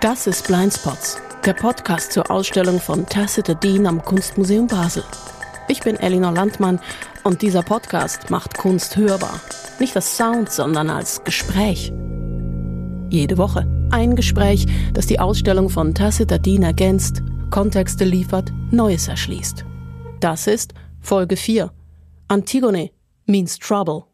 Das ist Blindspots, der Podcast zur Ausstellung von Tacita Dean am Kunstmuseum Basel. Ich bin Elinor Landmann und dieser Podcast macht Kunst hörbar. Nicht als Sound, sondern als Gespräch. Jede Woche ein Gespräch, das die Ausstellung von Tacita Dean ergänzt, Kontexte liefert, Neues erschließt. Das ist Folge 4. Antigone means trouble.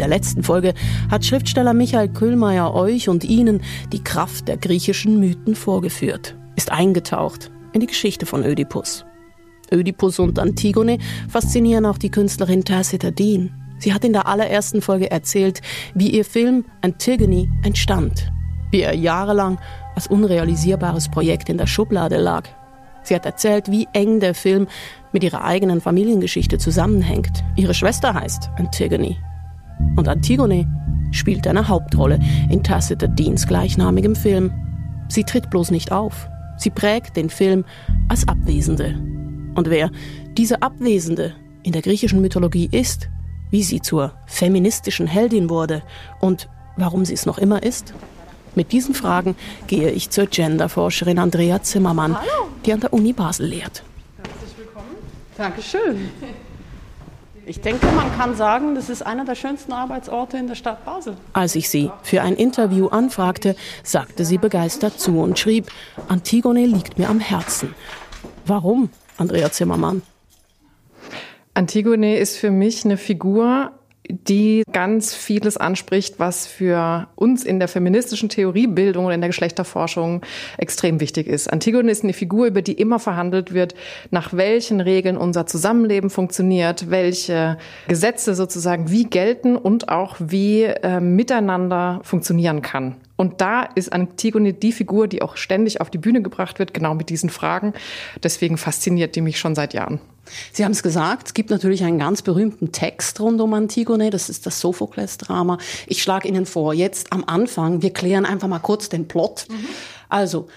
In der letzten Folge hat Schriftsteller Michael Köhlmeier euch und Ihnen die Kraft der griechischen Mythen vorgeführt, ist eingetaucht in die Geschichte von Ödipus. Ödipus und Antigone faszinieren auch die Künstlerin Tacita Dean. Sie hat in der allerersten Folge erzählt, wie ihr Film Antigone entstand, wie er jahrelang als unrealisierbares Projekt in der Schublade lag. Sie hat erzählt, wie eng der Film mit ihrer eigenen Familiengeschichte zusammenhängt. Ihre Schwester heißt Antigone und Antigone spielt eine Hauptrolle in Tacita Deans gleichnamigem Film. Sie tritt bloß nicht auf. Sie prägt den Film als Abwesende. Und wer diese Abwesende in der griechischen Mythologie ist, wie sie zur feministischen Heldin wurde und warum sie es noch immer ist, mit diesen Fragen gehe ich zur Genderforscherin Andrea Zimmermann, Hallo. die an der Uni Basel lehrt. Herzlich willkommen. Dankeschön. Ich denke, man kann sagen, das ist einer der schönsten Arbeitsorte in der Stadt Basel. Als ich sie für ein Interview anfragte, sagte sie begeistert zu und schrieb, Antigone liegt mir am Herzen. Warum, Andrea Zimmermann? Antigone ist für mich eine Figur, die ganz vieles anspricht, was für uns in der feministischen Theoriebildung und in der Geschlechterforschung extrem wichtig ist. Antigone ist eine Figur, über die immer verhandelt wird, nach welchen Regeln unser Zusammenleben funktioniert, welche Gesetze sozusagen wie gelten und auch wie äh, miteinander funktionieren kann. Und da ist Antigone die Figur, die auch ständig auf die Bühne gebracht wird, genau mit diesen Fragen. Deswegen fasziniert die mich schon seit Jahren. Sie haben es gesagt, es gibt natürlich einen ganz berühmten Text rund um Antigone, das ist das Sophokles-Drama. Ich schlage Ihnen vor, jetzt am Anfang, wir klären einfach mal kurz den Plot. Mhm. Also,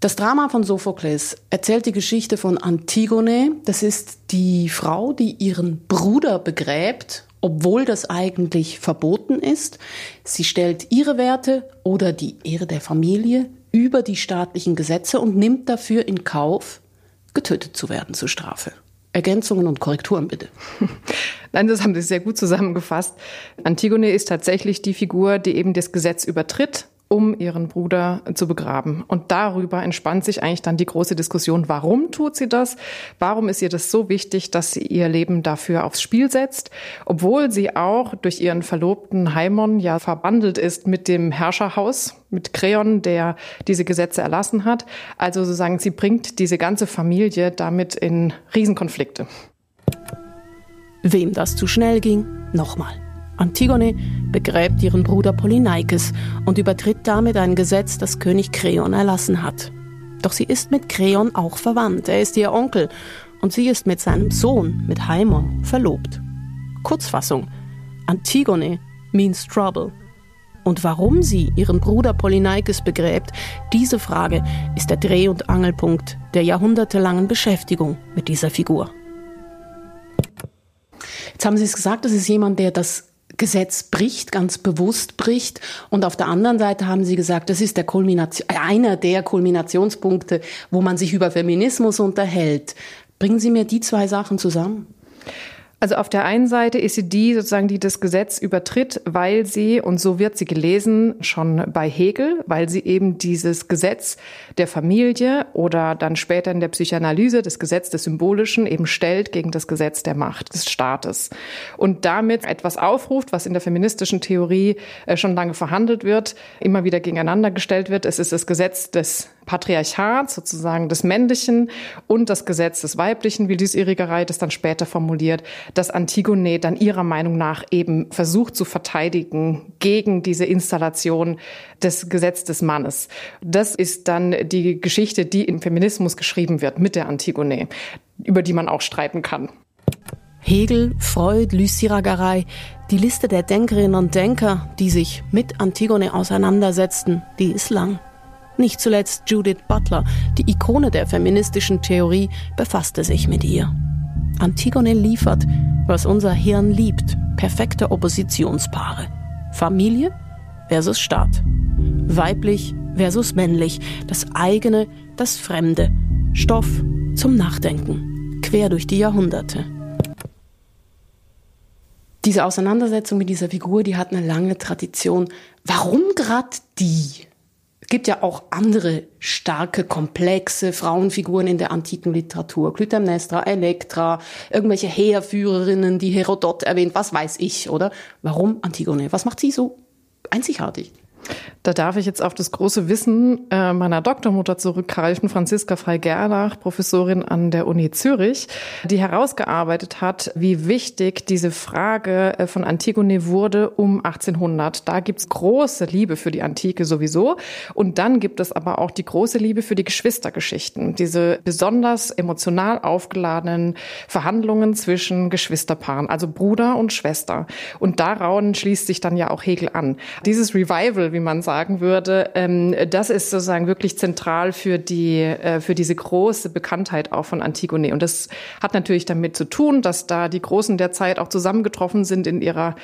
das Drama von Sophokles erzählt die Geschichte von Antigone. Das ist die Frau, die ihren Bruder begräbt obwohl das eigentlich verboten ist. Sie stellt ihre Werte oder die Ehre der Familie über die staatlichen Gesetze und nimmt dafür in Kauf, getötet zu werden zur Strafe. Ergänzungen und Korrekturen bitte. Nein, das haben Sie sehr gut zusammengefasst. Antigone ist tatsächlich die Figur, die eben das Gesetz übertritt um ihren Bruder zu begraben. Und darüber entspannt sich eigentlich dann die große Diskussion, warum tut sie das? Warum ist ihr das so wichtig, dass sie ihr Leben dafür aufs Spiel setzt? Obwohl sie auch durch ihren Verlobten Haimon ja verbandelt ist mit dem Herrscherhaus, mit Kreon, der diese Gesetze erlassen hat. Also sozusagen, sie bringt diese ganze Familie damit in Riesenkonflikte. Wem das zu schnell ging, nochmal. Antigone begräbt ihren Bruder Polyneikes und übertritt damit ein Gesetz, das König Kreon erlassen hat. Doch sie ist mit Kreon auch verwandt, er ist ihr Onkel und sie ist mit seinem Sohn, mit Haimon, verlobt. Kurzfassung, Antigone means trouble. Und warum sie ihren Bruder Polyneikes begräbt, diese Frage ist der Dreh- und Angelpunkt der jahrhundertelangen Beschäftigung mit dieser Figur. Jetzt haben Sie es gesagt, das ist jemand, der das Gesetz bricht, ganz bewusst bricht. Und auf der anderen Seite haben Sie gesagt, das ist der Kulmination, einer der Kulminationspunkte, wo man sich über Feminismus unterhält. Bringen Sie mir die zwei Sachen zusammen. Also auf der einen Seite ist sie die sozusagen, die das Gesetz übertritt, weil sie, und so wird sie gelesen, schon bei Hegel, weil sie eben dieses Gesetz der Familie oder dann später in der Psychoanalyse das Gesetz des Symbolischen eben stellt gegen das Gesetz der Macht des Staates. Und damit etwas aufruft, was in der feministischen Theorie äh, schon lange verhandelt wird, immer wieder gegeneinander gestellt wird. Es ist das Gesetz des Patriarchats, sozusagen des Männlichen und das Gesetz des Weiblichen, wie dies Irigerei das dann später formuliert, dass Antigone dann ihrer Meinung nach eben versucht zu verteidigen gegen diese Installation des Gesetzes des Mannes. Das ist dann die Geschichte, die im Feminismus geschrieben wird mit der Antigone, über die man auch streiten kann. Hegel, Freud, Lyciragerei, die Liste der Denkerinnen und Denker, die sich mit Antigone auseinandersetzten, die ist lang. Nicht zuletzt Judith Butler, die Ikone der feministischen Theorie, befasste sich mit ihr. Antigone liefert, was unser Hirn liebt, perfekte Oppositionspaare. Familie versus Staat. Weiblich versus männlich. Das eigene, das Fremde. Stoff zum Nachdenken. Quer durch die Jahrhunderte. Diese Auseinandersetzung mit dieser Figur, die hat eine lange Tradition. Warum gerade die? Es gibt ja auch andere starke, komplexe Frauenfiguren in der antiken Literatur. Clytemnestra, Elektra, irgendwelche Heerführerinnen, die Herodot erwähnt, was weiß ich, oder? Warum Antigone? Was macht sie so einzigartig? Da darf ich jetzt auf das große Wissen äh, meiner Doktormutter zurückgreifen, Franziska Frei-Gernach, Professorin an der Uni Zürich, die herausgearbeitet hat, wie wichtig diese Frage äh, von Antigone wurde um 1800. Da gibt's große Liebe für die Antike sowieso. Und dann gibt es aber auch die große Liebe für die Geschwistergeschichten. Diese besonders emotional aufgeladenen Verhandlungen zwischen Geschwisterpaaren, also Bruder und Schwester. Und daran schließt sich dann ja auch Hegel an. Dieses Revival, wie man sagen würde, ähm, das ist sozusagen wirklich zentral für die, äh, für diese große Bekanntheit auch von Antigone. Und das hat natürlich damit zu tun, dass da die Großen der Zeit auch zusammengetroffen sind in ihrer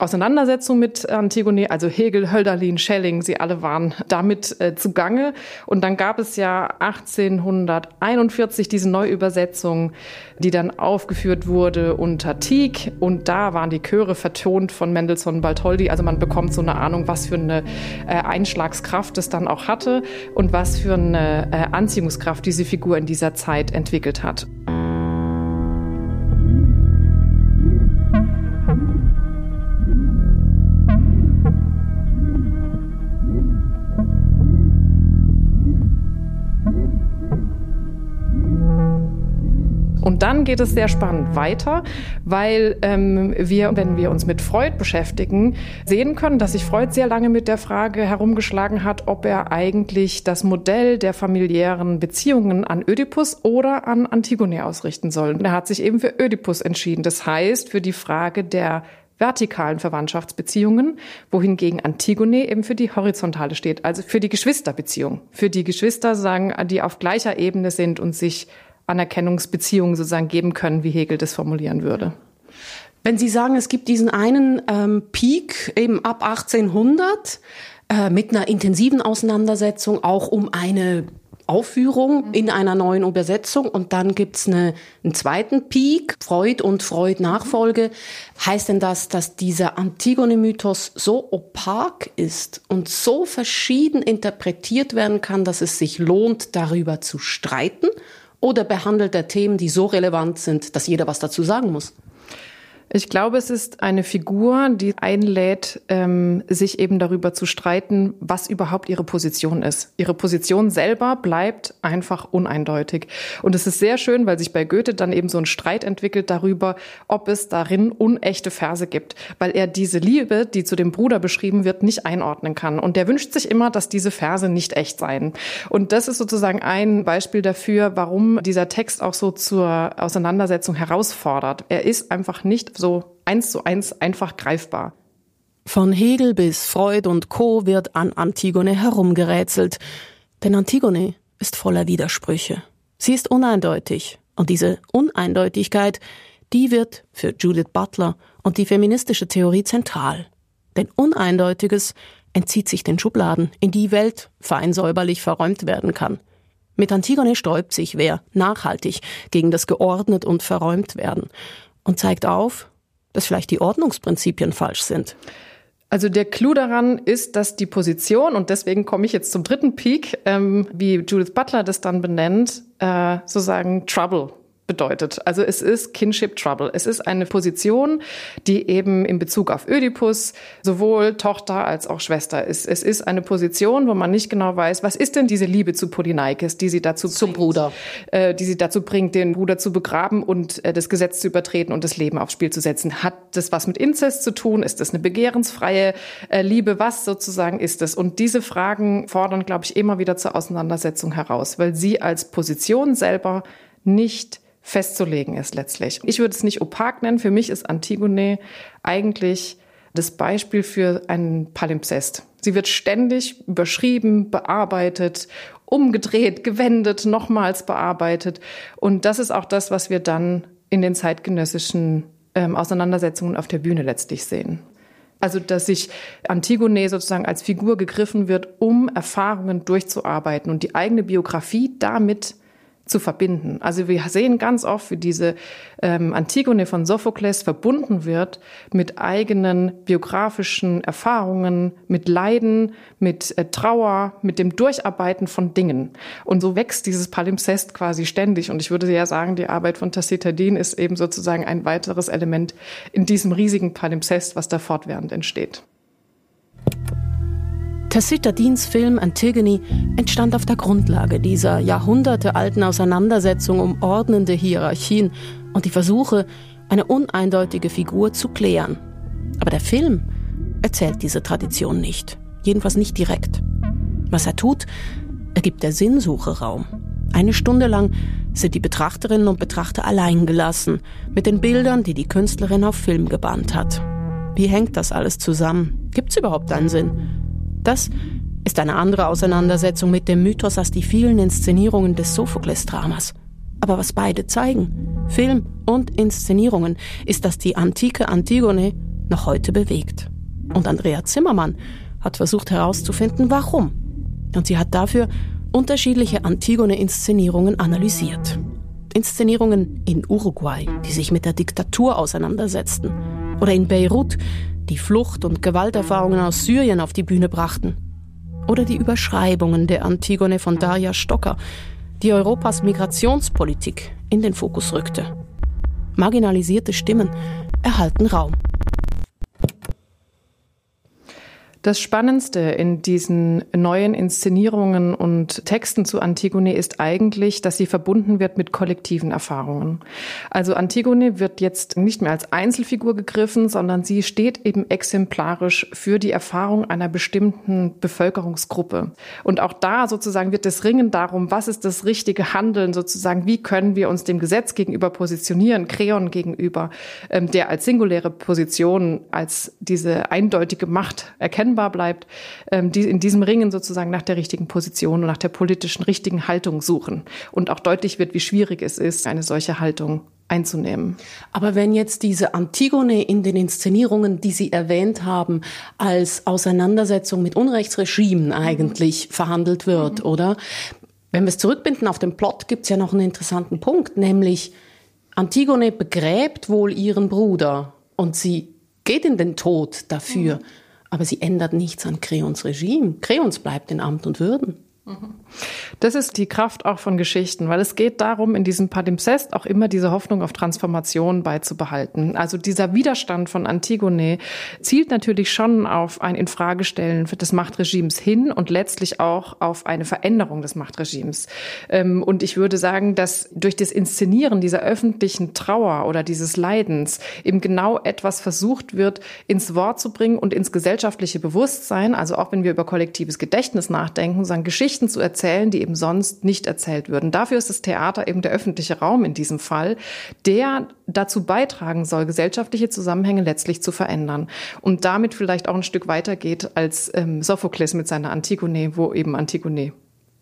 Auseinandersetzung mit Antigone, also Hegel, Hölderlin, Schelling, sie alle waren damit äh, zugange. Und dann gab es ja 1841 diese Neuübersetzung, die dann aufgeführt wurde unter Tieck. Und da waren die Chöre vertont von Mendelssohn Bartholdy. Also man bekommt so eine Ahnung, was für eine äh, Einschlagskraft es dann auch hatte und was für eine äh, Anziehungskraft diese Figur in dieser Zeit entwickelt hat. Und dann geht es sehr spannend weiter, weil ähm, wir, wenn wir uns mit Freud beschäftigen, sehen können, dass sich Freud sehr lange mit der Frage herumgeschlagen hat, ob er eigentlich das Modell der familiären Beziehungen an Ödipus oder an Antigone ausrichten soll. Und er hat sich eben für Ödipus entschieden. Das heißt, für die Frage der vertikalen Verwandtschaftsbeziehungen, wohingegen Antigone eben für die horizontale steht, also für die Geschwisterbeziehung, für die Geschwister sagen, die auf gleicher Ebene sind und sich Anerkennungsbeziehungen sozusagen geben können, wie Hegel das formulieren würde. Wenn Sie sagen, es gibt diesen einen ähm, Peak eben ab 1800 äh, mit einer intensiven Auseinandersetzung auch um eine Aufführung in einer neuen Übersetzung und dann gibt's eine, einen zweiten Peak, Freud und Freud-Nachfolge. Heißt denn das, dass dieser Antigone-Mythos so opak ist und so verschieden interpretiert werden kann, dass es sich lohnt, darüber zu streiten? Oder behandelt er Themen, die so relevant sind, dass jeder was dazu sagen muss? Ich glaube, es ist eine Figur, die einlädt, ähm, sich eben darüber zu streiten, was überhaupt ihre Position ist. Ihre Position selber bleibt einfach uneindeutig. Und es ist sehr schön, weil sich bei Goethe dann eben so ein Streit entwickelt darüber, ob es darin unechte Verse gibt, weil er diese Liebe, die zu dem Bruder beschrieben wird, nicht einordnen kann. Und der wünscht sich immer, dass diese Verse nicht echt seien. Und das ist sozusagen ein Beispiel dafür, warum dieser Text auch so zur Auseinandersetzung herausfordert. Er ist einfach nicht so eins zu eins einfach greifbar. Von Hegel bis Freud und Co. wird an Antigone herumgerätselt. Denn Antigone ist voller Widersprüche. Sie ist uneindeutig. Und diese Uneindeutigkeit, die wird für Judith Butler und die feministische Theorie zentral. Denn Uneindeutiges entzieht sich den Schubladen, in die Welt fein säuberlich verräumt werden kann. Mit Antigone sträubt sich wer nachhaltig gegen das geordnet und verräumt werden und zeigt auf, dass vielleicht die Ordnungsprinzipien falsch sind. Also der Clou daran ist, dass die Position, und deswegen komme ich jetzt zum dritten Peak, ähm, wie Judith Butler das dann benennt, äh, sozusagen Trouble bedeutet. Also es ist Kinship Trouble. Es ist eine Position, die eben in Bezug auf Ödipus sowohl Tochter als auch Schwester ist. Es ist eine Position, wo man nicht genau weiß, was ist denn diese Liebe zu Polyneikes, die sie dazu zum bringt, Bruder, äh, die sie dazu bringt, den Bruder zu begraben und äh, das Gesetz zu übertreten und das Leben aufs Spiel zu setzen. Hat das was mit Inzest zu tun? Ist das eine begehrensfreie äh, Liebe? Was sozusagen ist es? Und diese Fragen fordern, glaube ich, immer wieder zur Auseinandersetzung heraus, weil sie als Position selber nicht festzulegen ist letztlich. Ich würde es nicht opak nennen. Für mich ist Antigone eigentlich das Beispiel für einen Palimpsest. Sie wird ständig überschrieben, bearbeitet, umgedreht, gewendet, nochmals bearbeitet. Und das ist auch das, was wir dann in den zeitgenössischen ähm, Auseinandersetzungen auf der Bühne letztlich sehen. Also, dass sich Antigone sozusagen als Figur gegriffen wird, um Erfahrungen durchzuarbeiten und die eigene Biografie damit zu verbinden. Also wir sehen ganz oft, wie diese ähm, Antigone von Sophokles verbunden wird mit eigenen biografischen Erfahrungen, mit Leiden, mit äh, Trauer, mit dem Durcharbeiten von Dingen. Und so wächst dieses Palimpsest quasi ständig. Und ich würde ja sagen, die Arbeit von Tacitadin ist eben sozusagen ein weiteres Element in diesem riesigen Palimpsest, was da fortwährend entsteht. Tacitadins Film Antigone entstand auf der Grundlage dieser jahrhundertealten Auseinandersetzung um ordnende Hierarchien und die Versuche, eine uneindeutige Figur zu klären. Aber der Film erzählt diese Tradition nicht, jedenfalls nicht direkt. Was er tut, er gibt der Sinnsuche Raum. Eine Stunde lang sind die Betrachterinnen und Betrachter allein gelassen mit den Bildern, die die Künstlerin auf Film gebannt hat. Wie hängt das alles zusammen? Gibt es überhaupt einen Sinn? Das ist eine andere Auseinandersetzung mit dem Mythos als die vielen Inszenierungen des Sophokles-Dramas. Aber was beide zeigen, Film und Inszenierungen, ist, dass die antike Antigone noch heute bewegt. Und Andrea Zimmermann hat versucht herauszufinden, warum. Und sie hat dafür unterschiedliche Antigone-Inszenierungen analysiert. Inszenierungen in Uruguay, die sich mit der Diktatur auseinandersetzten. Oder in Beirut, die Flucht- und Gewalterfahrungen aus Syrien auf die Bühne brachten. Oder die Überschreibungen der Antigone von Daria Stocker, die Europas Migrationspolitik in den Fokus rückte. Marginalisierte Stimmen erhalten Raum. Das Spannendste in diesen neuen Inszenierungen und Texten zu Antigone ist eigentlich, dass sie verbunden wird mit kollektiven Erfahrungen. Also Antigone wird jetzt nicht mehr als Einzelfigur gegriffen, sondern sie steht eben exemplarisch für die Erfahrung einer bestimmten Bevölkerungsgruppe. Und auch da sozusagen wird das Ringen darum, was ist das richtige Handeln sozusagen, wie können wir uns dem Gesetz gegenüber positionieren, Kreon gegenüber, ähm, der als singuläre Position, als diese eindeutige Macht erkennen erkennbar bleibt, ähm, die in diesem Ringen sozusagen nach der richtigen Position und nach der politischen richtigen Haltung suchen. Und auch deutlich wird, wie schwierig es ist, eine solche Haltung einzunehmen. Aber wenn jetzt diese Antigone in den Inszenierungen, die Sie erwähnt haben, als Auseinandersetzung mit Unrechtsregimen eigentlich mhm. verhandelt wird, mhm. oder? Wenn wir es zurückbinden auf den Plot, gibt es ja noch einen interessanten Punkt, nämlich Antigone begräbt wohl ihren Bruder und sie geht in den Tod dafür. Mhm. Aber sie ändert nichts an Creons Regime. Creons bleibt in Amt und Würden. Das ist die Kraft auch von Geschichten, weil es geht darum, in diesem Palimpsest auch immer diese Hoffnung auf Transformation beizubehalten. Also dieser Widerstand von Antigone zielt natürlich schon auf ein Infragestellen des Machtregimes hin und letztlich auch auf eine Veränderung des Machtregimes. Ähm, und ich würde sagen, dass durch das Inszenieren dieser öffentlichen Trauer oder dieses Leidens eben genau etwas versucht wird, ins Wort zu bringen und ins gesellschaftliche Bewusstsein. Also auch wenn wir über kollektives Gedächtnis nachdenken, sagen Geschichten Geschichten zu erzählen, die eben sonst nicht erzählt würden. Dafür ist das Theater eben der öffentliche Raum in diesem Fall, der dazu beitragen soll, gesellschaftliche Zusammenhänge letztlich zu verändern und damit vielleicht auch ein Stück weiter geht als ähm, Sophokles mit seiner Antigone, wo eben Antigone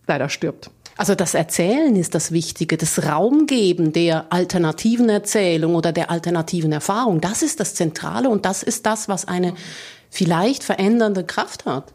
leider stirbt. Also das Erzählen ist das Wichtige, das Raumgeben der alternativen Erzählung oder der alternativen Erfahrung, das ist das Zentrale und das ist das, was eine vielleicht verändernde Kraft hat.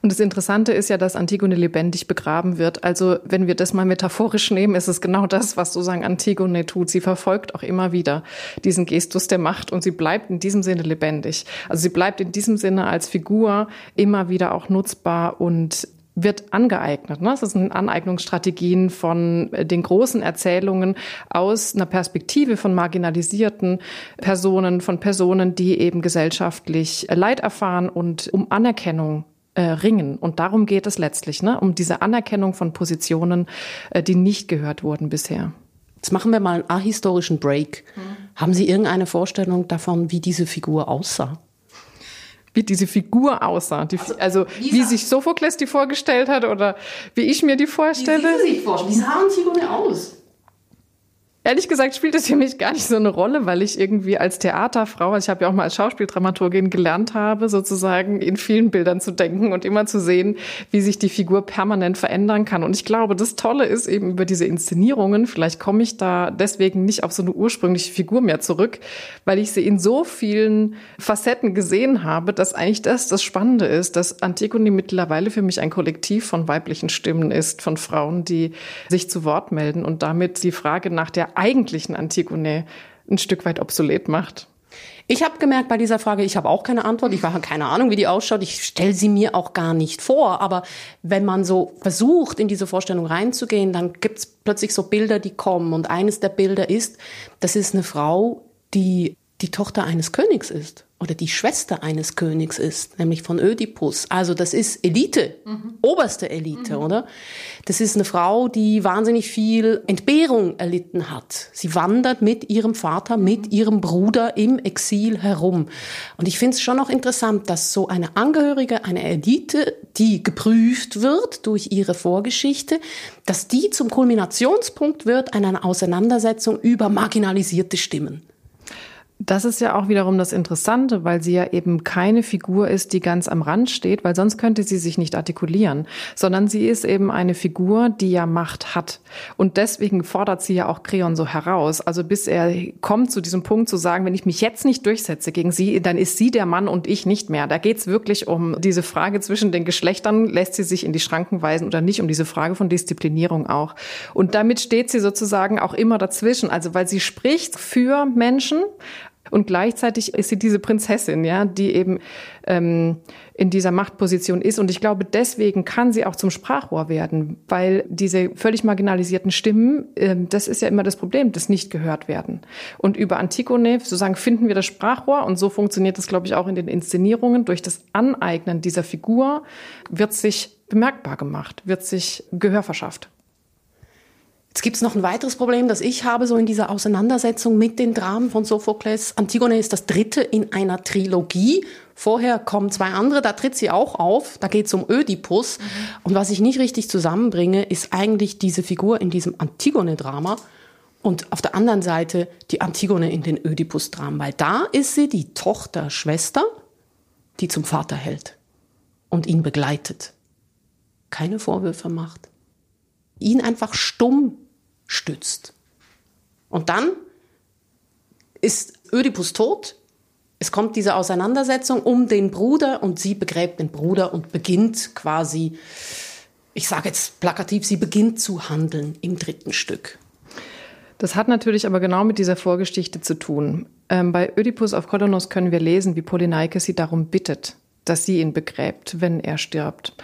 Und das Interessante ist ja, dass Antigone lebendig begraben wird. Also wenn wir das mal metaphorisch nehmen, ist es genau das, was sozusagen Antigone tut. Sie verfolgt auch immer wieder diesen Gestus der Macht und sie bleibt in diesem Sinne lebendig. Also sie bleibt in diesem Sinne als Figur immer wieder auch nutzbar und wird angeeignet. Ne? Das sind Aneignungsstrategien von äh, den großen Erzählungen aus einer Perspektive von marginalisierten Personen, von Personen, die eben gesellschaftlich Leid erfahren und um Anerkennung äh, ringen. Und darum geht es letztlich, ne? um diese Anerkennung von Positionen, äh, die nicht gehört wurden bisher. Jetzt machen wir mal einen ahistorischen Break. Mhm. Haben Sie irgendeine Vorstellung davon, wie diese Figur aussah? Wie diese Figur aussah. Die, also, also wie sich Sophokles die vorgestellt hat oder wie ich mir die vorstelle. Wie, Sie sich vorstellen. wie sah Antigone aus? Ehrlich gesagt spielt es für mich gar nicht so eine Rolle, weil ich irgendwie als Theaterfrau, also ich habe ja auch mal als Schauspieldramaturgin gelernt habe, sozusagen in vielen Bildern zu denken und immer zu sehen, wie sich die Figur permanent verändern kann. Und ich glaube, das Tolle ist eben über diese Inszenierungen, vielleicht komme ich da deswegen nicht auf so eine ursprüngliche Figur mehr zurück, weil ich sie in so vielen Facetten gesehen habe, dass eigentlich das das Spannende ist, dass Antigone mittlerweile für mich ein Kollektiv von weiblichen Stimmen ist, von Frauen, die sich zu Wort melden und damit die Frage nach der eigentlichen Antigone ein Stück weit obsolet macht? Ich habe gemerkt bei dieser Frage, ich habe auch keine Antwort. Ich habe keine Ahnung, wie die ausschaut. Ich stelle sie mir auch gar nicht vor. Aber wenn man so versucht, in diese Vorstellung reinzugehen, dann gibt es plötzlich so Bilder, die kommen. Und eines der Bilder ist, das ist eine Frau, die die Tochter eines Königs ist oder die Schwester eines Königs ist, nämlich von Ödipus. Also das ist Elite, mhm. oberste Elite, mhm. oder? Das ist eine Frau, die wahnsinnig viel Entbehrung erlitten hat. Sie wandert mit ihrem Vater, mit mhm. ihrem Bruder im Exil herum. Und ich finde es schon noch interessant, dass so eine Angehörige einer Elite, die geprüft wird durch ihre Vorgeschichte, dass die zum Kulminationspunkt wird einer Auseinandersetzung über marginalisierte Stimmen. Das ist ja auch wiederum das Interessante, weil sie ja eben keine Figur ist, die ganz am Rand steht, weil sonst könnte sie sich nicht artikulieren, sondern sie ist eben eine Figur, die ja Macht hat. Und deswegen fordert sie ja auch Creon so heraus. Also bis er kommt zu diesem Punkt zu sagen, wenn ich mich jetzt nicht durchsetze gegen sie, dann ist sie der Mann und ich nicht mehr. Da geht es wirklich um diese Frage zwischen den Geschlechtern, lässt sie sich in die Schranken weisen oder nicht, um diese Frage von Disziplinierung auch. Und damit steht sie sozusagen auch immer dazwischen, also weil sie spricht für Menschen, und gleichzeitig ist sie diese Prinzessin, ja, die eben ähm, in dieser Machtposition ist. Und ich glaube, deswegen kann sie auch zum Sprachrohr werden, weil diese völlig marginalisierten Stimmen, ähm, das ist ja immer das Problem, das nicht gehört werden. Und über Antigone sozusagen finden wir das Sprachrohr und so funktioniert das, glaube ich, auch in den Inszenierungen. Durch das Aneignen dieser Figur wird sich bemerkbar gemacht, wird sich Gehör verschafft. Jetzt gibt es noch ein weiteres Problem, das ich habe, so in dieser Auseinandersetzung mit den Dramen von Sophokles. Antigone ist das dritte in einer Trilogie. Vorher kommen zwei andere, da tritt sie auch auf. Da geht es um Ödipus. Und was ich nicht richtig zusammenbringe, ist eigentlich diese Figur in diesem Antigone-Drama und auf der anderen Seite die Antigone in den Ödipus-Dramen. Weil da ist sie die Tochter, Schwester, die zum Vater hält und ihn begleitet. Keine Vorwürfe macht. Ihn einfach stumm stützt. Und dann ist Ödipus tot. Es kommt diese Auseinandersetzung um den Bruder und sie begräbt den Bruder und beginnt quasi, ich sage jetzt plakativ, sie beginnt zu handeln im dritten Stück. Das hat natürlich aber genau mit dieser Vorgeschichte zu tun. Ähm, bei Ödipus auf Kolonos können wir lesen, wie Polyneike sie darum bittet, dass sie ihn begräbt, wenn er stirbt.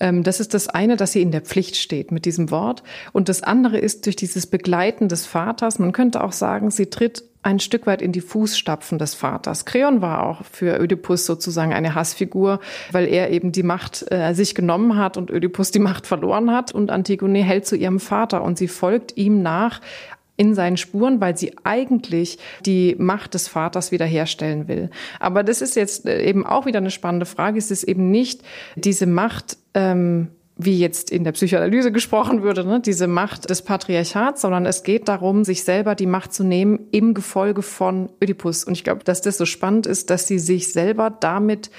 Ähm, das ist das eine, dass sie in der Pflicht steht mit diesem Wort. Und das andere ist durch dieses Begleiten des Vaters. Man könnte auch sagen, sie tritt ein Stück weit in die Fußstapfen des Vaters. Kreon war auch für Ödipus sozusagen eine Hassfigur, weil er eben die Macht äh, sich genommen hat und Ödipus die Macht verloren hat. Und Antigone hält zu ihrem Vater und sie folgt ihm nach in seinen Spuren, weil sie eigentlich die Macht des Vaters wiederherstellen will. Aber das ist jetzt äh, eben auch wieder eine spannende Frage. Es ist eben nicht diese Macht, ähm, wie jetzt in der Psychoanalyse gesprochen würde, ne, diese Macht des Patriarchats, sondern es geht darum, sich selber die Macht zu nehmen im Gefolge von Ödipus. Und ich glaube, dass das so spannend ist, dass sie sich selber damit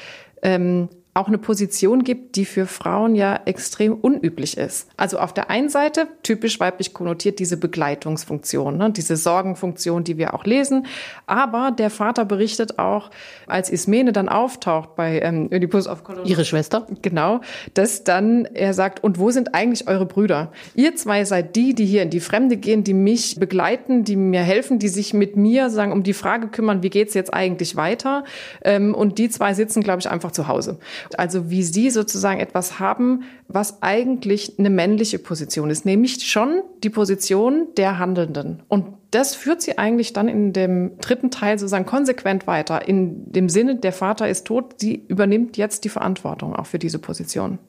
ähm, auch eine Position gibt, die für Frauen ja extrem unüblich ist. Also auf der einen Seite typisch weiblich konnotiert diese Begleitungsfunktion, ne, diese Sorgenfunktion, die wir auch lesen. Aber der Vater berichtet auch, als Ismene dann auftaucht bei ähm, Oedipus auf Kolonos. Ihre Schwester? Genau, dass dann er sagt, und wo sind eigentlich eure Brüder? Ihr zwei seid die, die hier in die Fremde gehen, die mich begleiten, die mir helfen, die sich mit mir sagen, um die Frage kümmern, wie geht's jetzt eigentlich weiter? Ähm, und die zwei sitzen, glaube ich, einfach zu Hause. Also wie sie sozusagen etwas haben, was eigentlich eine männliche Position ist, nämlich schon die Position der Handelnden. Und das führt sie eigentlich dann in dem dritten Teil sozusagen konsequent weiter. In dem Sinne, der Vater ist tot, sie übernimmt jetzt die Verantwortung auch für diese Position.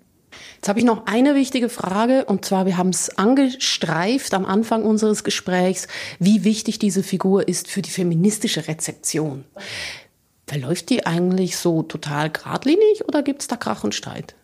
Jetzt habe ich noch eine wichtige Frage, und zwar, wir haben es angestreift am Anfang unseres Gesprächs, wie wichtig diese Figur ist für die feministische Rezeption. Verläuft die eigentlich so total geradlinig oder gibt es da Krach und Streit?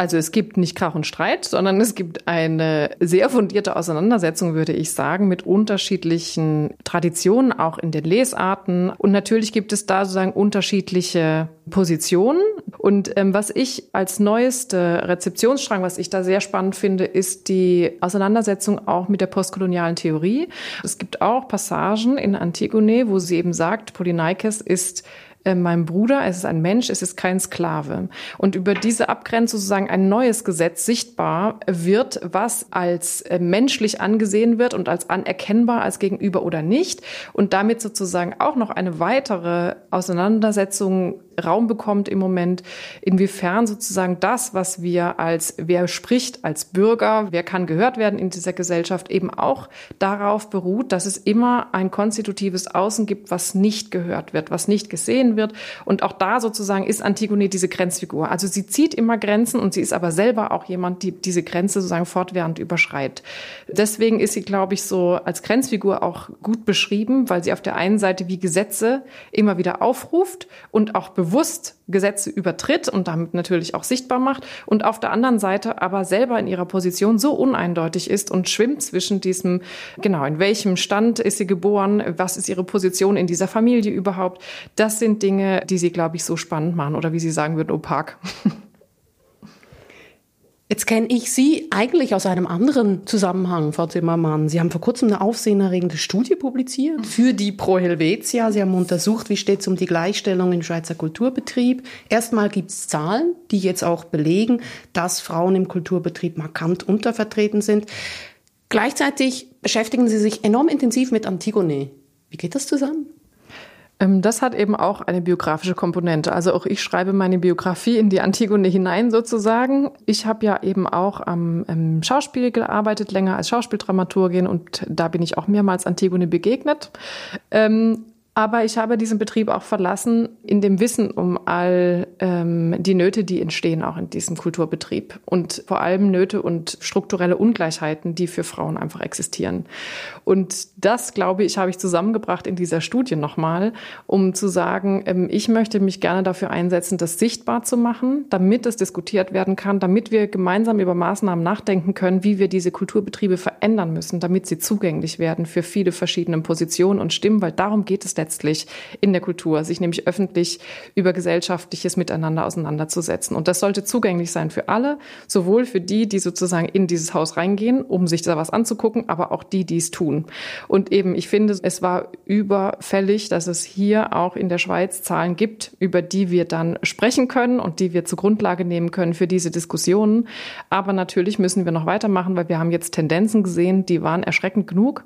Also es gibt nicht Krach und Streit, sondern es gibt eine sehr fundierte Auseinandersetzung, würde ich sagen, mit unterschiedlichen Traditionen, auch in den Lesarten. Und natürlich gibt es da sozusagen unterschiedliche Positionen. Und ähm, was ich als neueste Rezeptionsstrang, was ich da sehr spannend finde, ist die Auseinandersetzung auch mit der postkolonialen Theorie. Es gibt auch Passagen in Antigone, wo sie eben sagt, Polyneikes ist äh, mein Bruder, es ist ein Mensch, es ist kein Sklave. Und über diese Abgrenzung sozusagen ein neues Gesetz sichtbar wird, was als äh, menschlich angesehen wird und als anerkennbar als gegenüber oder nicht. Und damit sozusagen auch noch eine weitere Auseinandersetzung Raum bekommt im Moment, inwiefern sozusagen das, was wir als wer spricht als Bürger, wer kann gehört werden in dieser Gesellschaft, eben auch darauf beruht, dass es immer ein konstitutives Außen gibt, was nicht gehört wird, was nicht gesehen wird. Und auch da sozusagen ist Antigone diese Grenzfigur. Also sie zieht immer Grenzen und sie ist aber selber auch jemand, die diese Grenze sozusagen fortwährend überschreitet. Deswegen ist sie, glaube ich, so als Grenzfigur auch gut beschrieben, weil sie auf der einen Seite wie Gesetze immer wieder aufruft und auch bewusst bewusst Gesetze übertritt und damit natürlich auch sichtbar macht und auf der anderen Seite aber selber in ihrer Position so uneindeutig ist und schwimmt zwischen diesem, genau, in welchem Stand ist sie geboren, was ist ihre Position in dieser Familie überhaupt. Das sind Dinge, die sie, glaube ich, so spannend machen oder wie sie sagen würden, opak. Jetzt kenne ich Sie eigentlich aus einem anderen Zusammenhang, Frau Zimmermann. Sie haben vor kurzem eine aufsehenerregende Studie publiziert für die Pro Helvetia. Sie haben untersucht, wie steht es um die Gleichstellung im Schweizer Kulturbetrieb. Erstmal gibt es Zahlen, die jetzt auch belegen, dass Frauen im Kulturbetrieb markant untervertreten sind. Gleichzeitig beschäftigen Sie sich enorm intensiv mit Antigone. Wie geht das zusammen? Ähm, das hat eben auch eine biografische Komponente. Also auch ich schreibe meine Biografie in die Antigone hinein sozusagen. Ich habe ja eben auch am Schauspiel gearbeitet, länger als Schauspieldramaturgin und da bin ich auch mehrmals Antigone begegnet. Ähm, aber ich habe diesen Betrieb auch verlassen in dem Wissen um all ähm, die Nöte, die entstehen auch in diesem Kulturbetrieb und vor allem Nöte und strukturelle Ungleichheiten, die für Frauen einfach existieren. Und das, glaube ich, habe ich zusammengebracht in dieser Studie nochmal, um zu sagen, ähm, ich möchte mich gerne dafür einsetzen, das sichtbar zu machen, damit es diskutiert werden kann, damit wir gemeinsam über Maßnahmen nachdenken können, wie wir diese Kulturbetriebe verändern müssen, damit sie zugänglich werden für viele verschiedene Positionen und Stimmen, weil darum geht es letztlich in der Kultur, sich nämlich öffentlich über gesellschaftliches Miteinander auseinanderzusetzen. Und das sollte zugänglich sein für alle, sowohl für die, die sozusagen in dieses Haus reingehen, um sich da was anzugucken, aber auch die, die es tun. Und eben, ich finde, es war überfällig, dass es hier auch in der Schweiz Zahlen gibt, über die wir dann sprechen können und die wir zur Grundlage nehmen können für diese Diskussionen. Aber natürlich müssen wir noch weitermachen, weil wir haben jetzt Tendenzen gesehen, die waren erschreckend genug.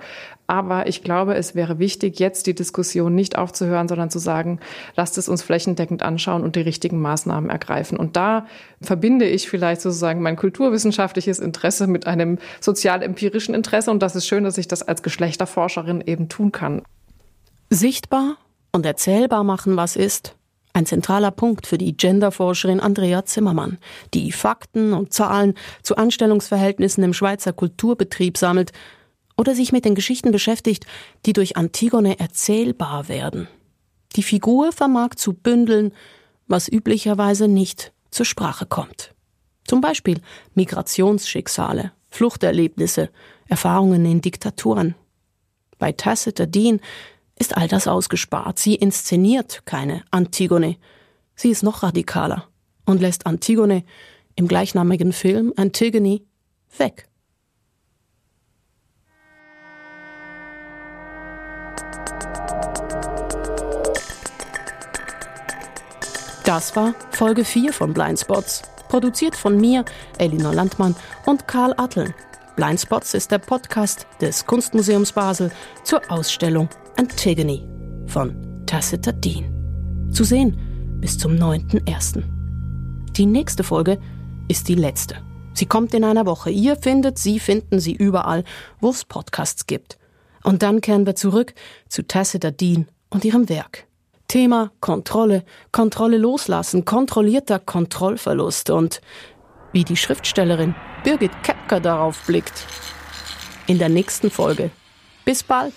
Aber ich glaube, es wäre wichtig, jetzt die Diskussion nicht aufzuhören, sondern zu sagen, lasst es uns flächendeckend anschauen und die richtigen Maßnahmen ergreifen. Und da verbinde ich vielleicht sozusagen mein kulturwissenschaftliches Interesse mit einem sozial-empirischen Interesse. Und das ist schön, dass ich das als Geschlechterforscherin eben tun kann. Sichtbar und erzählbar machen, was ist. Ein zentraler Punkt für die Genderforscherin Andrea Zimmermann, die Fakten und Zahlen zu Anstellungsverhältnissen im Schweizer Kulturbetrieb sammelt oder sich mit den Geschichten beschäftigt, die durch Antigone erzählbar werden. Die Figur vermag zu bündeln, was üblicherweise nicht zur Sprache kommt. Zum Beispiel Migrationsschicksale, Fluchterlebnisse, Erfahrungen in Diktaturen. Bei Tacita Dean ist all das ausgespart. Sie inszeniert keine Antigone. Sie ist noch radikaler und lässt Antigone im gleichnamigen Film Antigone weg. Das war Folge 4 von Blindspots, produziert von mir, Elinor Landmann und Karl Atteln. Blindspots ist der Podcast des Kunstmuseums Basel zur Ausstellung Antigone von Tacita Dean. Zu sehen bis zum 9.1. Die nächste Folge ist die letzte. Sie kommt in einer Woche. Ihr findet sie, finden sie überall, wo es Podcasts gibt. Und dann kehren wir zurück zu Tacita Dean und ihrem Werk. Thema Kontrolle, Kontrolle loslassen, kontrollierter Kontrollverlust und wie die Schriftstellerin Birgit Kepker darauf blickt. In der nächsten Folge. Bis bald!